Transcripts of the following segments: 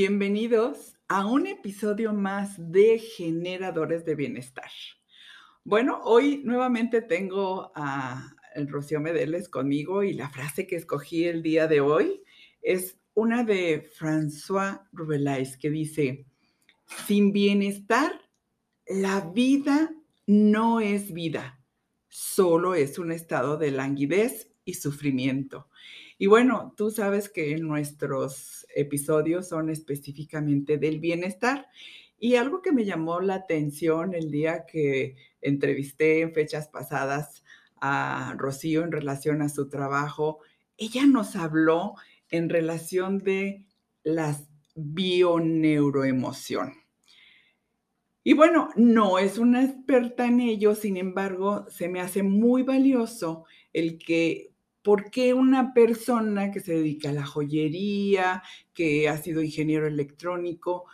Bienvenidos a un episodio más de Generadores de Bienestar. Bueno, hoy nuevamente tengo a Rocío Medeles conmigo y la frase que escogí el día de hoy es una de François Rabelais que dice, sin bienestar, la vida no es vida, solo es un estado de languidez y sufrimiento. Y bueno, tú sabes que nuestros episodios son específicamente del bienestar. Y algo que me llamó la atención el día que entrevisté en fechas pasadas a Rocío en relación a su trabajo, ella nos habló en relación de las bioneuroemoción. Y bueno, no es una experta en ello, sin embargo, se me hace muy valioso el que ¿Por qué una persona que se dedica a la joyería, que ha sido ingeniero electrónico,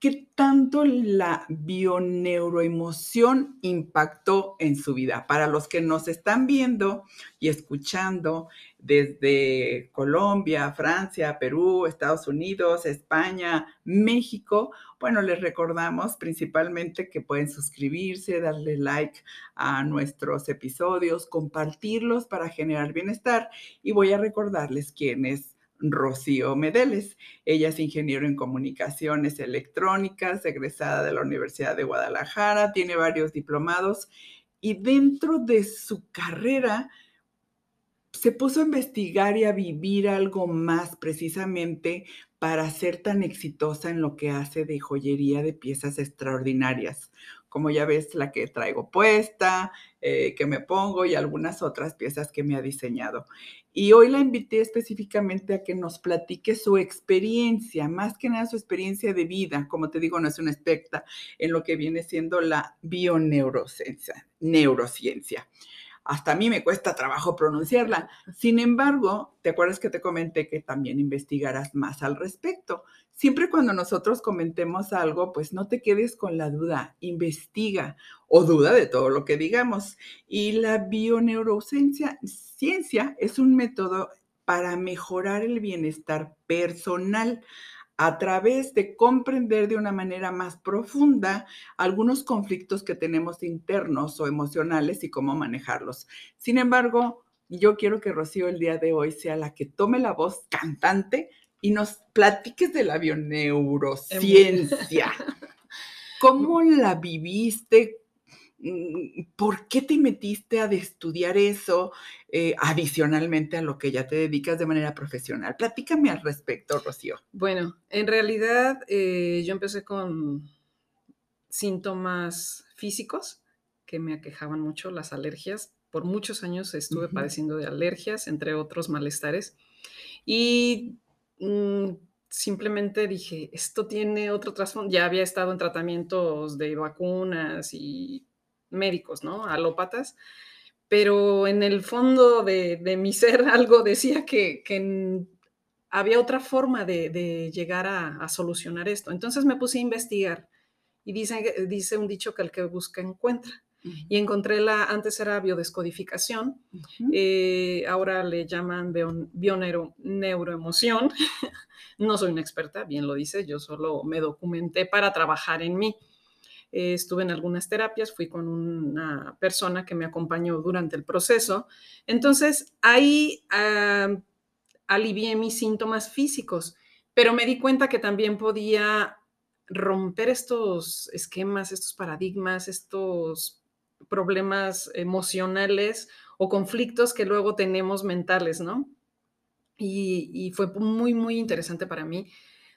qué tanto la bioneuroemoción impactó en su vida? Para los que nos están viendo y escuchando desde Colombia, Francia, Perú, Estados Unidos, España, México, bueno, les recordamos principalmente que pueden suscribirse, darle like a nuestros episodios, compartirlos para generar bienestar. Y voy a recordarles quién es Rocío Medeles. Ella es ingeniero en comunicaciones electrónicas, egresada de la Universidad de Guadalajara, tiene varios diplomados y dentro de su carrera se puso a investigar y a vivir algo más precisamente para ser tan exitosa en lo que hace de joyería de piezas extraordinarias. Como ya ves, la que traigo puesta, eh, que me pongo y algunas otras piezas que me ha diseñado. Y hoy la invité específicamente a que nos platique su experiencia, más que nada su experiencia de vida. Como te digo, no es una experta en lo que viene siendo la bioneurociencia. Neurociencia hasta a mí me cuesta trabajo pronunciarla. Sin embargo, ¿te acuerdas que te comenté que también investigarás más al respecto? Siempre cuando nosotros comentemos algo, pues no te quedes con la duda, investiga o duda de todo lo que digamos. Y la bioneurociencia ciencia es un método para mejorar el bienestar personal a través de comprender de una manera más profunda algunos conflictos que tenemos internos o emocionales y cómo manejarlos. Sin embargo, yo quiero que Rocío el día de hoy sea la que tome la voz cantante y nos platiques de la bioneurociencia. ¿Cómo la viviste? Mm, ¿Por qué te metiste a estudiar eso eh, adicionalmente a lo que ya te dedicas de manera profesional? Platícame al respecto, Rocío. Bueno, en realidad eh, yo empecé con síntomas físicos que me aquejaban mucho, las alergias. Por muchos años estuve padeciendo de alergias, entre otros malestares. Y mm, simplemente dije, esto tiene otro trasfondo. Ya había estado en tratamientos de vacunas y médicos, ¿no? Alópatas, pero en el fondo de, mi ser algo decía que, había otra forma de, llegar a, solucionar esto. Entonces me puse a investigar y dice, dice un dicho que el que busca encuentra. Y encontré la, antes era biodescodificación, eh, ahora le llaman bioneuroemoción. no soy una experta, bien lo dice, yo solo me documenté para trabajar en mí. Eh, estuve en algunas terapias, fui con una persona que me acompañó durante el proceso. Entonces, ahí alivié mis síntomas físicos, pero me di cuenta que también podía romper estos esquemas, estos paradigmas, estos problemas emocionales o conflictos que luego tenemos mentales, ¿no? Y, fue muy, muy interesante para mí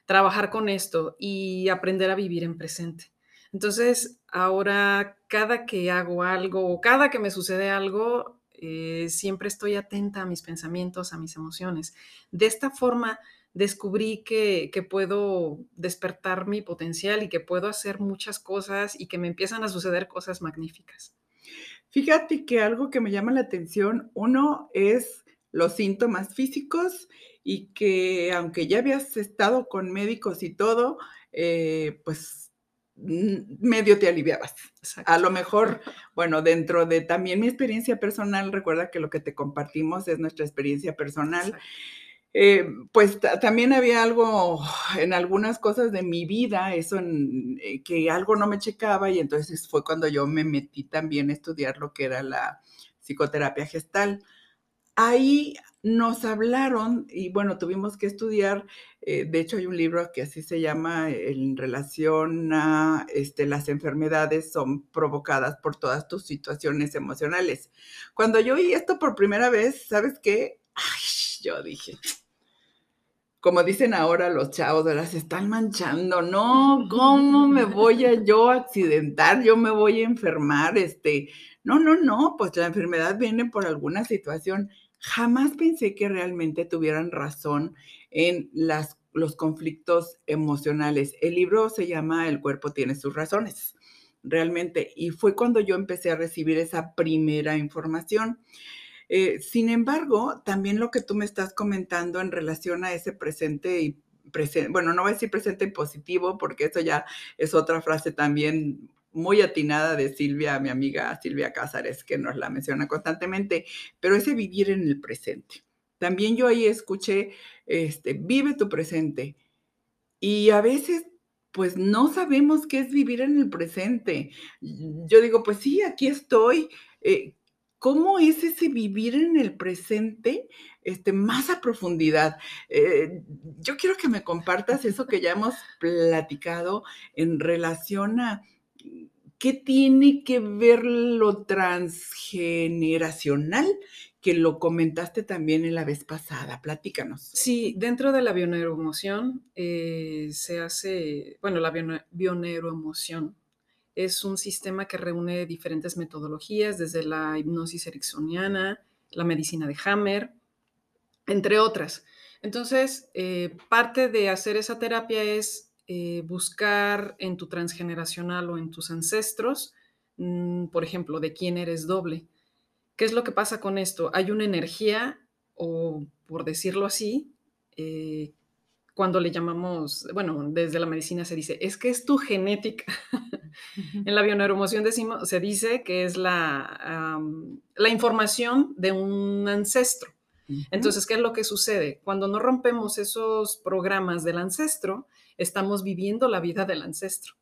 trabajar con esto y aprender a vivir en presente. Entonces, ahora cada que hago algo o cada que me sucede algo, eh, siempre estoy atenta a mis pensamientos, a mis emociones. De esta forma, descubrí que, puedo despertar mi potencial y que puedo hacer muchas cosas y que me empiezan a suceder cosas magníficas. Fíjate que algo que me llama la atención, uno es los síntomas físicos y que aunque ya habías estado con médicos y todo, eh, pues medio te aliviabas. A lo mejor, bueno, dentro de también mi experiencia personal, recuerda que lo que te compartimos es nuestra experiencia personal. Eh, pues también había algo en algunas cosas de mi vida, eso en, eh, que algo no me checaba y entonces fue cuando yo me metí también a estudiar lo que era la psicoterapia gestal. Ahí nos hablaron y bueno, tuvimos que estudiar, eh, de hecho hay un libro que así se llama en relación a este, las enfermedades son provocadas por todas tus situaciones emocionales. Cuando yo oí esto por primera vez, ¿sabes qué? Ay, yo dije, como dicen ahora los chavos, de las están manchando, no, ¿cómo me voy a yo accidentar? Yo me voy a enfermar, este, no, no, no, pues la enfermedad viene por alguna situación. Jamás pensé que realmente tuvieran razón en las, los conflictos emocionales. El libro se llama El cuerpo tiene sus razones, realmente, y fue cuando yo empecé a recibir esa primera información. Eh, sin embargo, también lo que tú me estás comentando en relación a ese presente y presente, bueno, no voy a decir presente y positivo, porque eso ya es otra frase también muy atinada de Silvia, mi amiga Silvia Cázares, que nos la menciona constantemente, pero ese vivir en el presente. También yo ahí escuché, este, vive tu presente. Y a veces, pues no sabemos qué es vivir en el presente. Yo digo, pues sí, aquí estoy. Eh, ¿Cómo es ese vivir en el presente este, más a profundidad? Eh, yo quiero que me compartas eso que ya hemos platicado en relación a qué tiene que ver lo transgeneracional que lo comentaste también en la vez pasada. Platícanos. Sí, dentro de la bioneuroemoción eh, se hace, bueno, la bioneuroemoción es un sistema que reúne diferentes metodologías, desde la hipnosis ericksoniana, la medicina de Hammer, entre otras. Entonces, eh, parte de hacer esa terapia es eh, buscar en tu transgeneracional o en tus ancestros, mm, por ejemplo, de quién eres doble. ¿Qué es lo que pasa con esto? Hay una energía, o por decirlo así, eh, cuando le llamamos, bueno, desde la medicina se dice, es que es tu genética. en la bioneuromoción decimos, se dice que es la, la información de un ancestro. Entonces, ¿qué es lo que sucede? Cuando no rompemos esos programas del ancestro, estamos viviendo la vida del ancestro.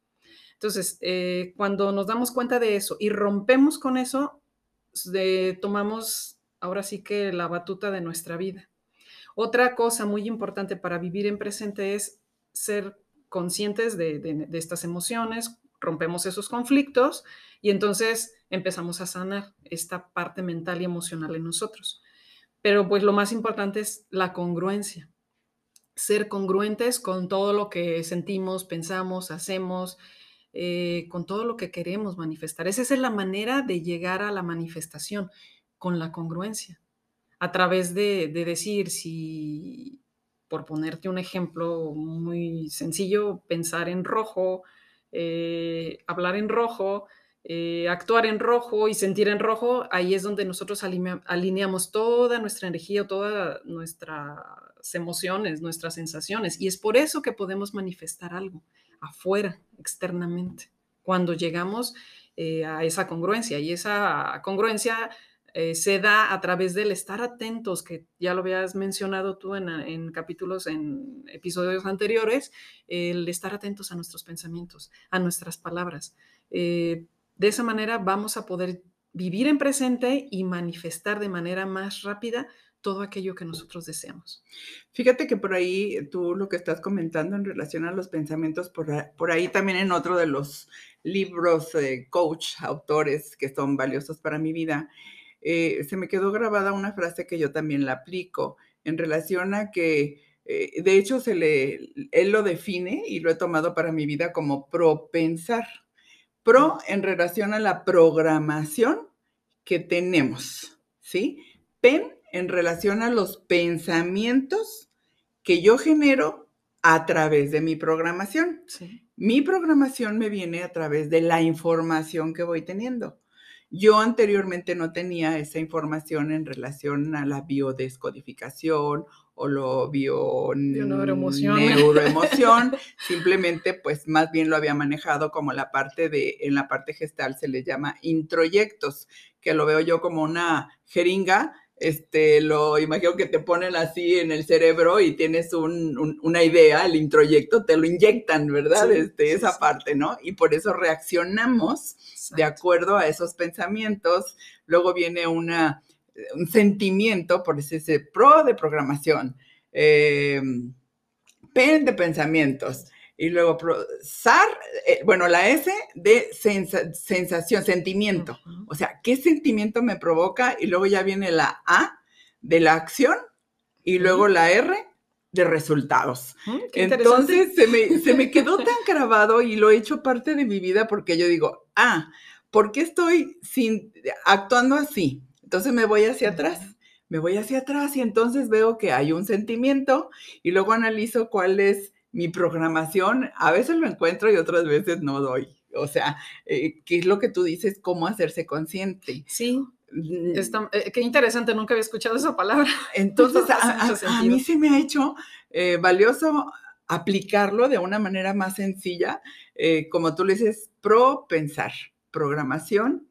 Entonces, eh, cuando nos damos cuenta de eso y rompemos con eso, tomamos ahora sí que la batuta de nuestra vida. Otra cosa muy importante para vivir en presente es ser conscientes de, estas emociones, rompemos esos conflictos y entonces empezamos a sanar esta parte mental y emocional en nosotros. Pero pues lo más importante es la congruencia, ser congruentes con todo lo que sentimos, pensamos, hacemos, eh, con todo lo que queremos manifestar. Esa es la manera de llegar a la manifestación, con la congruencia a través de, decir si, por ponerte un ejemplo muy sencillo, pensar en rojo, eh, hablar en rojo, eh, actuar en rojo y sentir en rojo, ahí es donde nosotros alineamos toda nuestra energía, todas nuestras emociones, nuestras sensaciones. Y es por eso que podemos manifestar algo afuera, externamente, cuando llegamos eh, a esa congruencia. Y esa congruencia eh, se da a través del estar atentos, que ya lo habías mencionado tú en, capítulos, en episodios anteriores, el estar atentos a nuestros pensamientos, a nuestras palabras. Eh, de esa manera vamos a poder vivir en presente y manifestar de manera más rápida todo aquello que nosotros deseamos. Fíjate que por ahí tú lo que estás comentando en relación a los pensamientos, por, ahí también en otro de los libros de coach, autores que son valiosos para mi vida, eh, se me quedó grabada una frase que yo también la aplico en relación a que, eh, de hecho, se le, él lo define y lo he tomado para mi vida como propensar. Pro en relación a la programación que tenemos, ¿sí? Pen en relación a los pensamientos que yo genero a través de mi programación. Mi programación me viene a través de la información que voy teniendo. Yo anteriormente no tenía esa información en relación a la biodescodificación o lo bio neuroemoción. simplemente pues más bien lo había manejado como la parte de, en la parte gestal se le llama introyectos, que lo veo yo como una jeringa este, lo imagino que te ponen así en el cerebro y tienes una idea, el introyecto, te lo inyectan, ¿verdad? este, esa parte, ¿no? Y por eso reaccionamos de acuerdo a esos pensamientos. Luego viene una, un sentimiento, por eso ese pro de programación, eh, pen de pensamientos. Y luego, SAR, eh, bueno, la S de sensación, sentimiento. O sea, ¿qué sentimiento me provoca? Y luego ya viene la A de la acción y luego la R de resultados. Mm, Entonces se me, se me quedó tan grabado y lo he hecho parte de mi vida porque yo digo, ah, ¿por qué estoy sin, actuando así? Entonces me voy hacia atrás me voy hacia atrás y entonces veo que hay un sentimiento y luego analizo cuál es mi programación, a veces lo encuentro y otras veces no doy. O sea, eh, ¿qué es lo que tú dices? ¿Cómo hacerse consciente? Sí. Mm. Eh, qué interesante, nunca había escuchado esa palabra. Entonces, a, mí se me ha hecho eh, valioso aplicarlo de una manera más sencilla, como tú le dices, pro pensar, programación,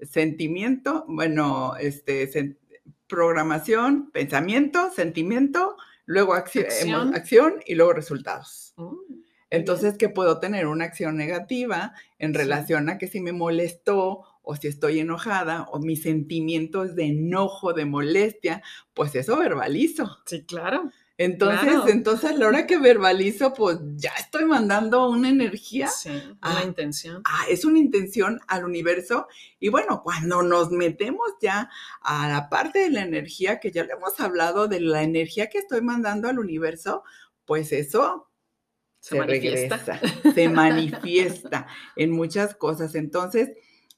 sentimiento, bueno, este, programación, pensamiento, sentimiento, luego acción, acción. y luego resultados. Oh, Entonces, que puedo tener una acción negativa en relación a que si me molestó o si estoy enojada o mis sentimientos de enojo, de molestia, pues eso verbalizo. Sí, claro. Entonces, entonces a la hora que verbalizo, pues ya estoy mandando una energía. Sí, una intención. Ah, es una intención al universo. Y bueno, cuando nos metemos ya a la parte de la energía, que ya le hemos hablado de la energía que estoy mandando al universo, pues eso se, manifiesta. se manifiesta en muchas cosas. Entonces,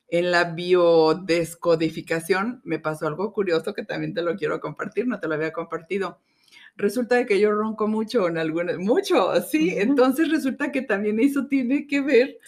en la biodescodificación me pasó algo curioso que también te lo quiero compartir, no te lo había compartido resulta que yo ronco mucho en algunas, mucho, sí, entonces resulta que también eso tiene que ver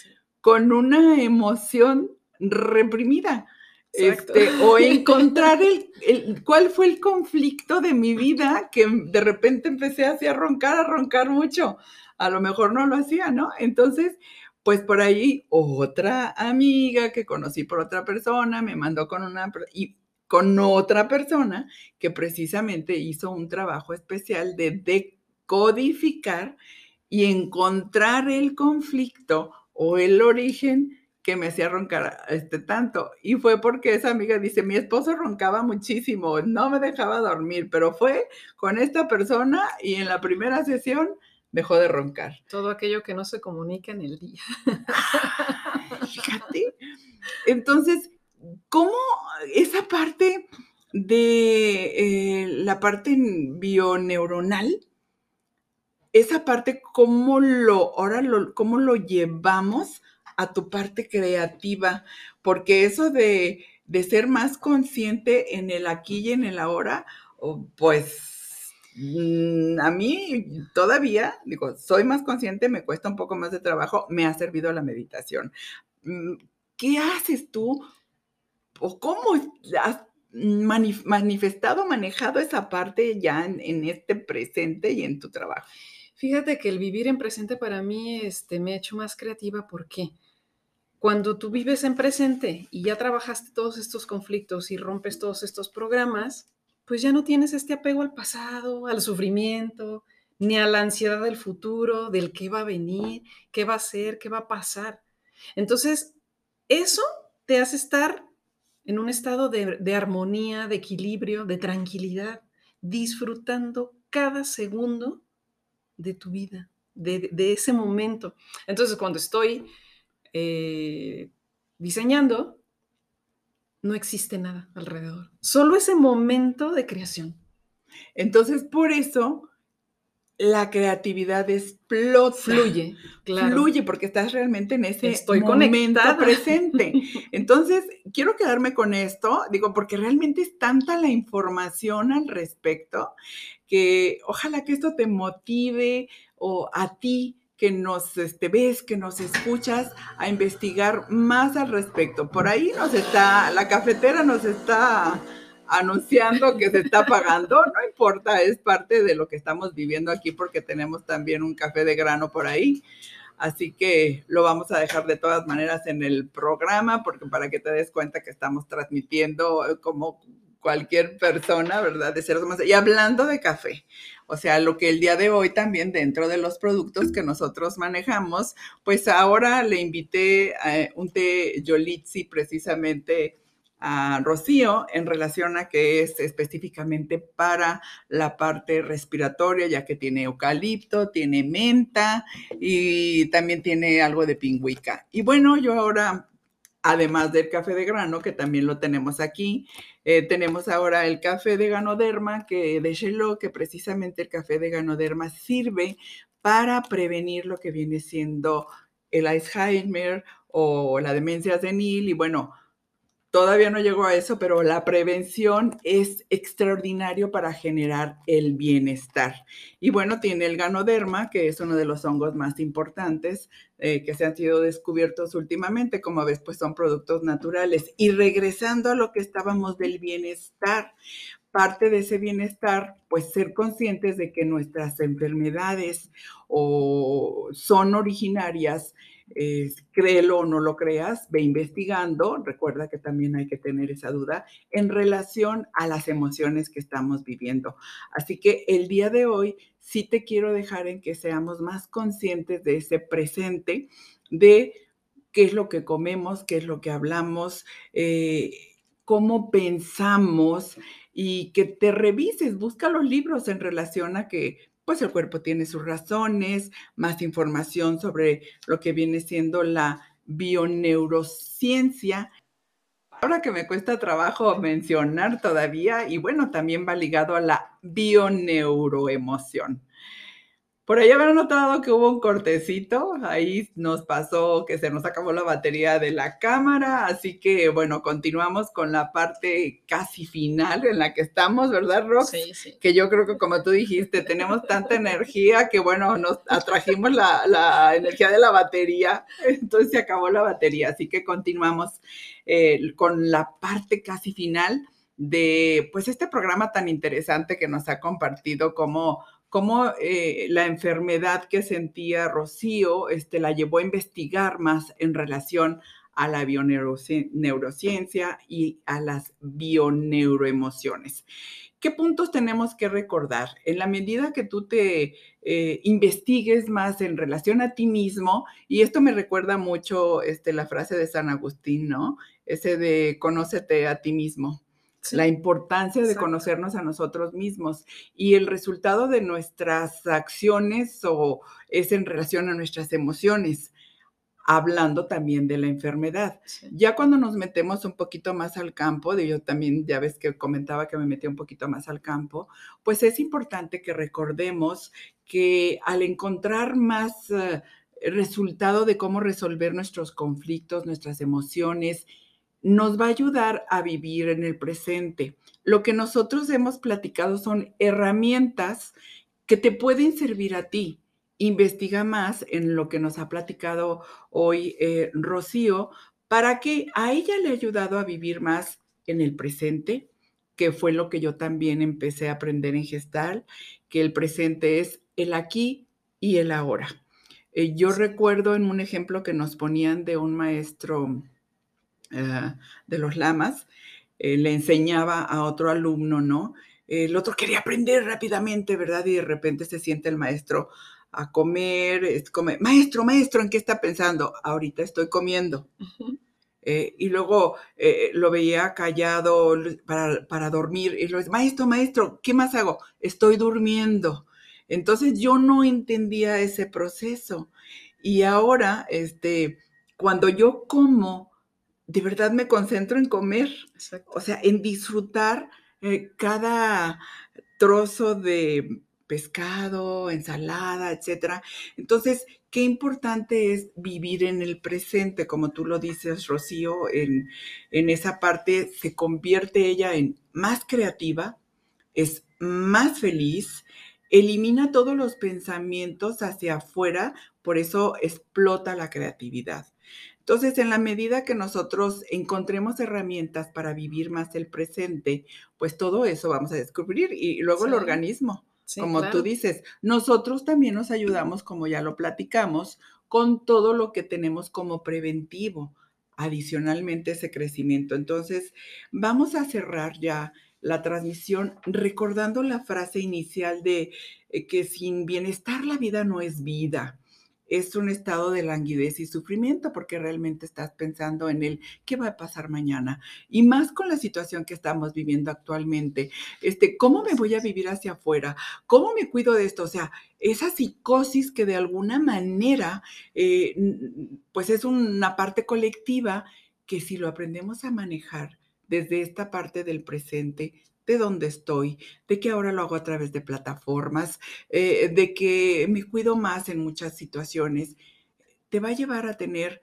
con una emoción reprimida. Este, o encontrar el, cuál fue el conflicto de mi vida que de repente empecé así a roncar, a roncar mucho. A lo mejor no lo hacía, ¿no? Entonces, pues por ahí otra amiga que conocí por otra persona me mandó con una y con otra persona que precisamente hizo un trabajo especial de decodificar y encontrar el conflicto o el origen que me hacía roncar este tanto. Y fue porque esa amiga dice, mi esposo roncaba muchísimo, no me dejaba dormir, pero fue con esta persona y en la primera sesión dejó de roncar. Todo aquello que no se comunica en el día. fíjate. Entonces, ¿cómo esa parte de eh, la parte bioneuronal, esa parte, cómo lo, ahora cómo lo llevamos a tu parte creativa? Porque eso de, ser más consciente en el aquí y en el ahora, pues mm, a mí todavía, digo, soy más consciente, me cuesta un poco más de trabajo, me ha servido la meditación. Mm, ¿Qué haces tú o cómo has manifestado, manejado esa parte ya en, este presente y en tu trabajo? Fíjate que el vivir en presente para mí este, me ha hecho más creativa. porque Cuando tú vives en presente y ya trabajaste todos estos conflictos y rompes todos estos programas, pues ya no tienes este apego al pasado, al sufrimiento, ni a la ansiedad del futuro, del qué va a venir, qué va a ser, qué va a pasar. Entonces, eso te hace estar en un estado de, armonía, de equilibrio, de tranquilidad, disfrutando cada segundo de tu vida, de, ese momento. Entonces, cuando estoy eh, diseñando, no existe nada alrededor, solo ese momento de creación. Entonces, por eso la creatividad explota. Fluye, claro. Fluye porque estás realmente en ese Estoy momento presente. Entonces, quiero quedarme con esto, digo, porque realmente es tanta la información al respecto que ojalá que esto te motive o a ti que nos este, ves, que nos escuchas, a investigar más al respecto. Por ahí nos está, la cafetera nos está anunciando que se está pagando, no importa, es parte de lo que estamos viviendo aquí porque tenemos también un café de grano por ahí. Así que lo vamos a dejar de todas maneras en el programa porque para que te des cuenta que estamos transmitiendo eh, como cualquier persona, ¿verdad? De seres humanos. Y hablando de café, o sea, lo que el día de hoy también dentro de los productos que nosotros manejamos, pues ahora le invité a un té Yolitzi precisamente a Rocío en relación a que es específicamente para la parte respiratoria, ya que tiene eucalipto, tiene menta y también tiene algo de pingüica. Y bueno, yo ahora, además del café de grano, que también lo tenemos aquí, eh, tenemos ahora el café de ganoderma que de Shelo, que precisamente el café de ganoderma sirve para prevenir lo que viene siendo el Alzheimer o la demencia senil y bueno, Todavía no llegó a eso, pero la prevención es extraordinario para generar el bienestar. Y bueno, tiene el ganoderma, que es uno de los hongos más importantes eh, que se han sido descubiertos últimamente. Como ves, pues son productos naturales. Y regresando a lo que estábamos del bienestar, parte de ese bienestar, pues ser conscientes de que nuestras enfermedades o son originarias créelo o no lo creas, ve investigando, recuerda que también hay que tener esa duda en relación a las emociones que estamos viviendo. Así que el día de hoy sí te quiero dejar en que seamos más conscientes de ese presente, de qué es lo que comemos, qué es lo que hablamos, eh, cómo pensamos y que te revises, busca los libros en relación a que pues el cuerpo tiene sus razones, más información sobre lo que viene siendo la bioneurociencia. Ahora que me cuesta trabajo mencionar todavía, y bueno, también va ligado a la bioneuroemoción. Por ahí habrán notado que hubo un cortecito, ahí nos pasó que se nos acabó la batería de la cámara, así que bueno, continuamos con la parte casi final en la que estamos, ¿verdad, Rox? Sí, sí. Que yo creo que como tú dijiste, tenemos tanta energía que bueno, nos atrajimos la, la energía de la batería, entonces se acabó la batería, así que continuamos eh, con la parte casi final de pues este programa tan interesante que nos ha compartido como cómo eh, la enfermedad que sentía Rocío este, la llevó a investigar más en relación a la bioneurociencia y a las bioneuroemociones. ¿Qué puntos tenemos que recordar? En la medida que tú te eh, investigues más en relación a ti mismo, y esto me recuerda mucho este, la frase de San Agustín, ¿no? Ese de conócete a ti mismo la importancia de conocernos a nosotros mismos y el resultado de nuestras acciones o es en relación a nuestras emociones, hablando también de la enfermedad. Ya cuando nos metemos un poquito más al campo, de yo también ya ves que comentaba que me metí un poquito más al campo, pues es importante que recordemos que al encontrar más eh, resultado de cómo resolver nuestros conflictos, nuestras emociones, nos va a ayudar a vivir en el presente. Lo que nosotros hemos platicado son herramientas que te pueden servir a ti. Investiga más en lo que nos ha platicado hoy eh, Rocío para que a ella le ha ayudado a vivir más en el presente, que fue lo que yo también empecé a aprender en Gestal, que el presente es el aquí y el ahora. Eh, yo recuerdo en un ejemplo que nos ponían de un maestro eh, de los lamas, eh, le enseñaba a otro alumno, ¿no? El otro quería aprender rápidamente, ¿verdad? Y de repente se siente el maestro a comer, es come, maestro, maestro, ¿en qué está pensando? Ahorita estoy comiendo. Eh, y luego lo veía callado para, para dormir y lo dice, maestro, maestro, ¿qué más hago? Estoy durmiendo. Entonces yo no entendía ese proceso. Y ahora, este, cuando yo como, de verdad me concentro en comer, o sea, en disfrutar eh, cada trozo de pescado, ensalada, etcétera. Entonces, qué importante es vivir en el presente, como tú lo dices, Rocío, en, en esa parte se convierte ella en más creativa, es más feliz, elimina todos los pensamientos hacia afuera, por eso explota la creatividad. Entonces, en la medida que nosotros encontremos herramientas para vivir más el presente, pues todo eso vamos a descubrir y luego el organismo. como tú dices, nosotros también nos ayudamos, como ya lo platicamos, con todo lo que tenemos como preventivo, adicionalmente ese crecimiento. Entonces, vamos a cerrar ya la transmisión recordando la frase inicial de eh, que sin bienestar la vida no es vida es un estado de languidez y sufrimiento porque realmente estás pensando en el qué va a pasar mañana. Y más con la situación que estamos viviendo actualmente. Este, ¿cómo me voy a vivir hacia afuera? ¿Cómo me cuido de esto? O sea, esa psicosis que de alguna manera, eh, pues es una parte colectiva que si lo aprendemos a manejar desde esta parte del presente, de dónde estoy, de que ahora lo hago a través de plataformas, eh, de que me cuido más en muchas situaciones, te va a llevar a tener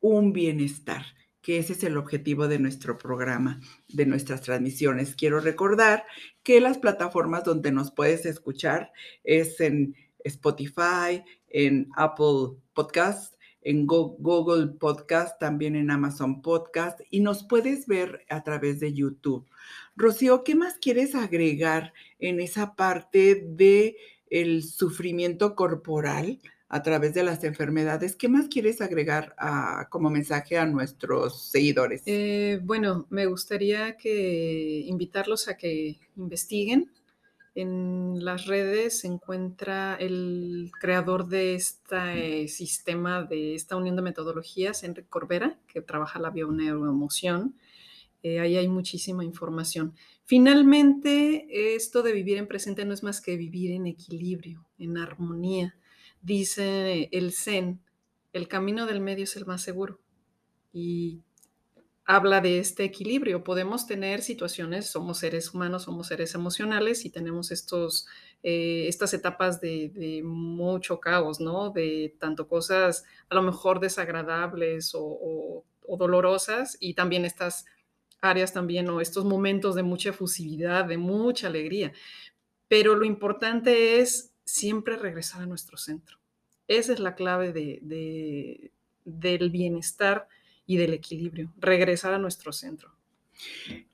un bienestar, que ese es el objetivo de nuestro programa, de nuestras transmisiones. Quiero recordar que las plataformas donde nos puedes escuchar es en Spotify, en Apple Podcasts, en Google Podcast, también en Amazon Podcast y nos puedes ver a través de YouTube. Rocío, ¿qué más quieres agregar en esa parte de el sufrimiento corporal a través de las enfermedades? ¿Qué más quieres agregar como mensaje a nuestros seguidores? Eh, bueno, me gustaría que invitarlos a que investiguen en las redes se encuentra el creador de este sistema, de esta unión de metodologías, Enrique Corbera, que trabaja la bioneuroemoción. Eh, ahí hay muchísima información. Finalmente, esto de vivir en presente no es más que vivir en equilibrio, en armonía. Dice el Zen, el camino del medio es el más seguro. Y habla de este equilibrio. Podemos tener situaciones, somos seres humanos, somos seres emocionales y tenemos estos, eh, estas etapas de, mucho caos, ¿no? De tanto cosas a lo mejor desagradables o, dolorosas y también estas áreas también o estos momentos de mucha efusividad, de mucha alegría. Pero lo importante es siempre regresar a nuestro centro. Esa es la clave de, del bienestar y del equilibrio, regresar a nuestro centro.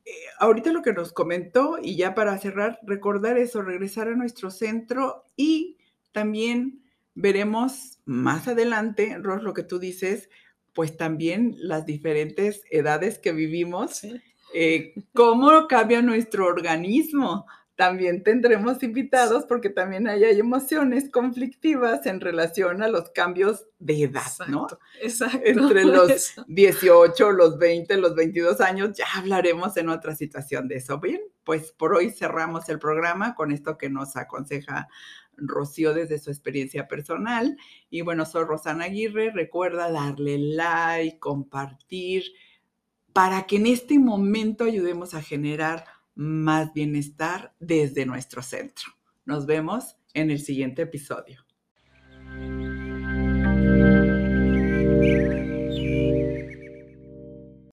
Eh, ahorita lo que nos comentó, y ya para cerrar, recordar eso, regresar a nuestro centro y también veremos más adelante, Ros, lo que tú dices, pues también las diferentes edades que vivimos, eh, cómo cambia nuestro organismo también tendremos invitados porque también hay, emociones conflictivas en relación a los cambios de edad, ¿no? Exacto. Entre los 18, los 20, los 22 años, ya hablaremos en otra situación de eso. Bien, pues por hoy cerramos el programa con esto que nos aconseja Rocío desde su experiencia personal. Y bueno, soy Rosana Aguirre. Recuerda darle like, compartir, para que en este momento ayudemos a generar más bienestar desde nuestro centro. Nos vemos en el siguiente episodio.